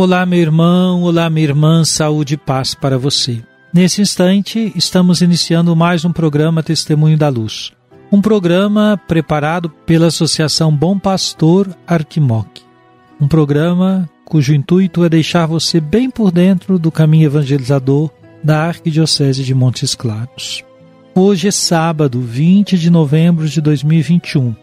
Olá, meu irmão, olá, minha irmã, saúde e paz para você. Nesse instante, estamos iniciando mais um programa Testemunho da Luz. Um programa preparado pela Associação Bom Pastor Arquimoc. Um programa cujo intuito é deixar você bem por dentro do caminho evangelizador da Arquidiocese de Montes Claros. Hoje é sábado, 20 de novembro de 2021.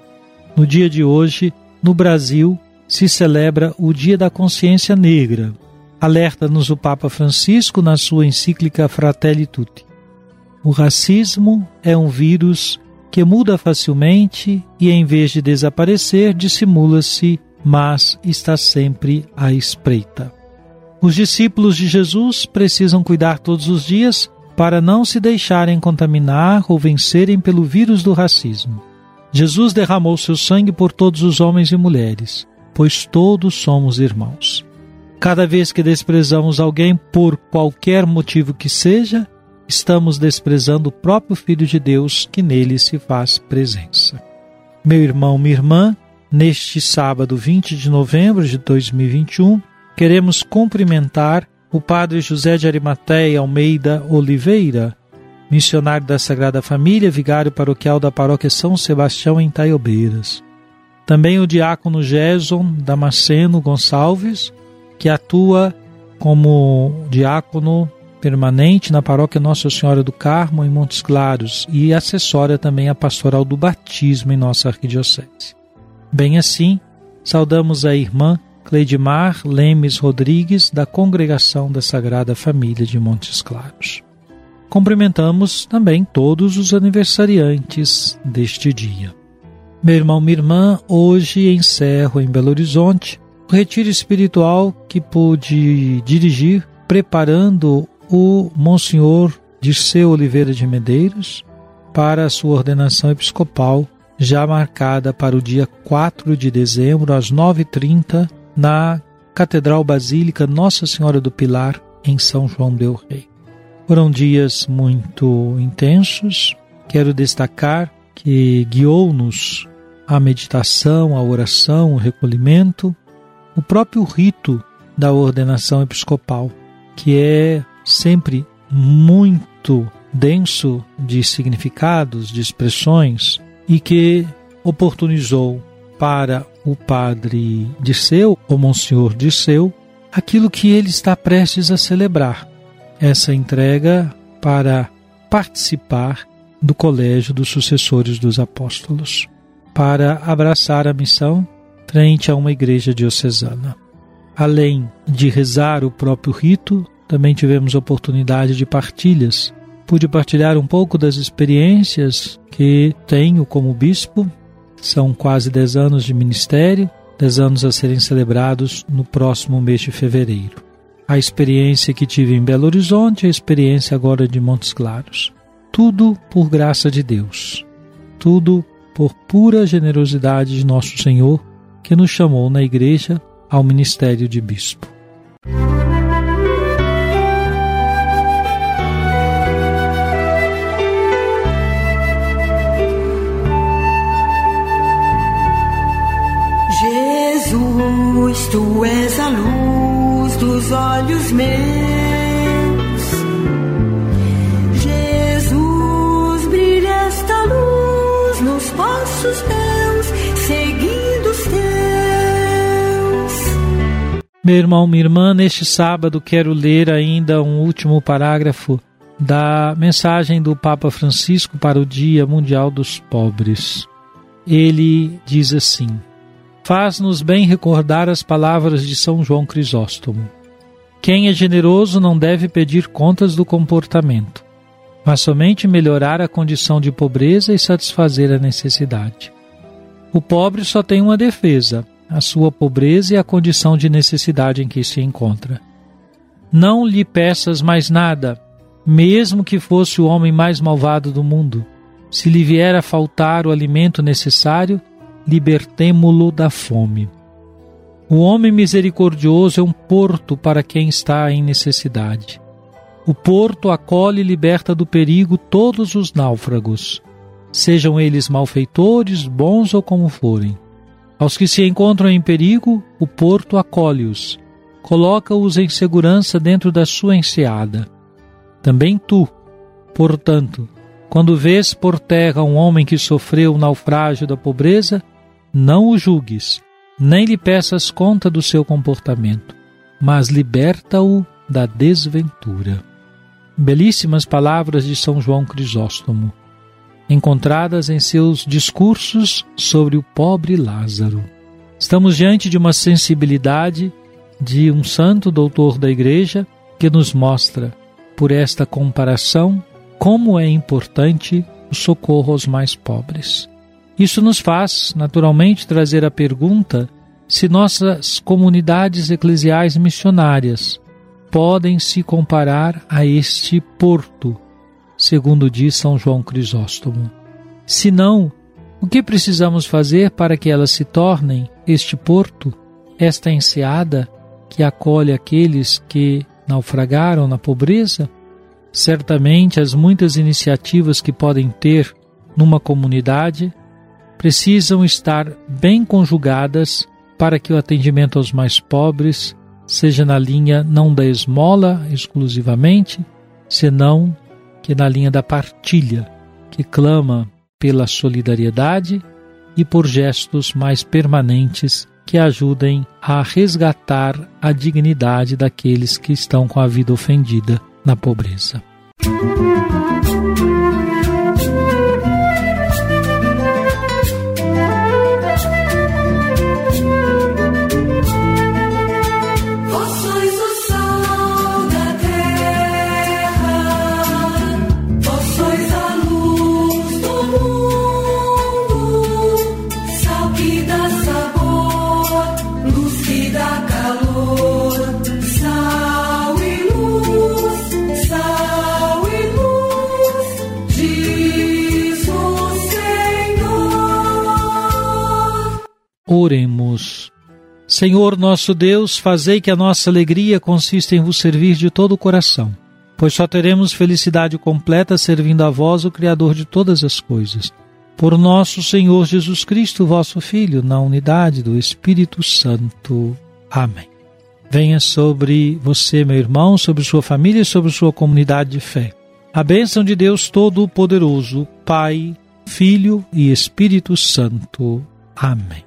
No dia de hoje, no Brasil, se celebra o Dia da Consciência Negra. Alerta-nos o Papa Francisco na sua encíclica Fratelli Tutti. O racismo é um vírus que muda facilmente e, em vez de desaparecer, dissimula-se, mas está sempre à espreita. Os discípulos de Jesus precisam cuidar todos os dias para não se deixarem contaminar ou vencerem pelo vírus do racismo. Jesus derramou seu sangue por todos os homens e mulheres, pois todos somos irmãos. Cada vez que desprezamos alguém por qualquer motivo que seja, estamos desprezando o próprio Filho de Deus que nele se faz presença. Meu irmão, minha irmã, neste sábado 20 de novembro de 2021, queremos cumprimentar o Padre José de Arimateia Almeida Oliveira, missionário da Sagrada Família, vigário paroquial da paróquia São Sebastião em Taiobeiras. Também o diácono Gerson Damasceno Gonçalves, que atua como diácono permanente na paróquia Nossa Senhora do Carmo em Montes Claros e assessora também a pastoral do batismo em nossa arquidiocese. Bem assim, saudamos a irmã Cleidmar Lemes Rodrigues da Congregação da Sagrada Família de Montes Claros. Cumprimentamos também todos os aniversariantes deste dia. Meu irmão, minha irmã, hoje encerro em Belo Horizonte o retiro espiritual que pude dirigir preparando o Monsenhor Dirceu Oliveira de Medeiros para a sua ordenação episcopal, já marcada para o dia 4 de dezembro, às 9h30, na Catedral Basílica Nossa Senhora do Pilar, em São João del Rei. Foram dias muito intensos, quero destacar que guiou-nos a meditação, a oração, o recolhimento, o próprio rito da ordenação episcopal, que é sempre muito denso de significados, de expressões, e que oportunizou para o padre Dirceu, o Monsenhor Dirceu, aquilo que ele está prestes a celebrar, essa entrega para participar do colégio dos sucessores dos apóstolos, para abraçar a missão frente a uma igreja diocesana. Além de rezar o próprio rito, também tivemos oportunidade de partilhas. Pude partilhar um pouco das experiências que tenho como bispo. São quase 10 anos de ministério, 10 anos a serem celebrados no próximo mês de fevereiro. A experiência que tive em Belo Horizonte, a experiência agora de Montes Claros. Tudo por graça de Deus. Tudo por pura generosidade de nosso Senhor, que nos chamou na igreja ao ministério de bispo. Jesus, tu és a luz dos olhos meus. Meu irmão, minha irmã, neste sábado quero ler ainda um último parágrafo da mensagem do Papa Francisco para o Dia Mundial dos Pobres. Ele diz assim: Faz-nos bem recordar as palavras de São João Crisóstomo. Quem é generoso não deve pedir contas do comportamento, mas somente melhorar a condição de pobreza e satisfazer a necessidade. O pobre só tem uma defesa: a sua pobreza e a condição de necessidade em que se encontra. Não lhe peças mais nada, mesmo que fosse o homem mais malvado do mundo. Se lhe vier a faltar o alimento necessário, libertemo-lo da fome. O homem misericordioso é um porto para quem está em necessidade. O porto acolhe e liberta do perigo todos os náufragos, sejam eles malfeitores, bons ou como forem. Aos que se encontram em perigo, o porto acolhe-os, coloca-os em segurança dentro da sua enseada. Também tu, portanto, quando vês por terra um homem que sofreu o naufrágio da pobreza, não o julgues nem lhe peças conta do seu comportamento, mas liberta-o da desventura. Belíssimas palavras de São João Crisóstomo, encontradas em seus discursos sobre o pobre Lázaro. Estamos diante de uma sensibilidade de um santo doutor da Igreja que nos mostra, por esta comparação, como é importante o socorro aos mais pobres. Isso nos faz, naturalmente, trazer a pergunta se nossas comunidades eclesiais missionárias podem se comparar a este porto, segundo diz São João Crisóstomo. Se não, o que precisamos fazer para que elas se tornem este porto, esta enseada que acolhe aqueles que naufragaram na pobreza? Certamente as muitas iniciativas que podem ter numa comunidade precisam estar bem conjugadas para que o atendimento aos mais pobres seja na linha não da esmola exclusivamente, senão que na linha da partilha, que clama pela solidariedade e por gestos mais permanentes que ajudem a resgatar a dignidade daqueles que estão com a vida ofendida na pobreza. Música Oremos. Senhor nosso Deus, fazei que a nossa alegria consista em vos servir de todo o coração, pois só teremos felicidade completa servindo a vós, o Criador de todas as coisas. Por nosso Senhor Jesus Cristo, vosso Filho, na unidade do Espírito Santo. Amém. Venha sobre você, meu irmão, sobre sua família e sobre sua comunidade de fé. A bênção de Deus Todo-Poderoso, Pai, Filho e Espírito Santo. Amém.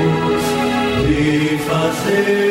fazer.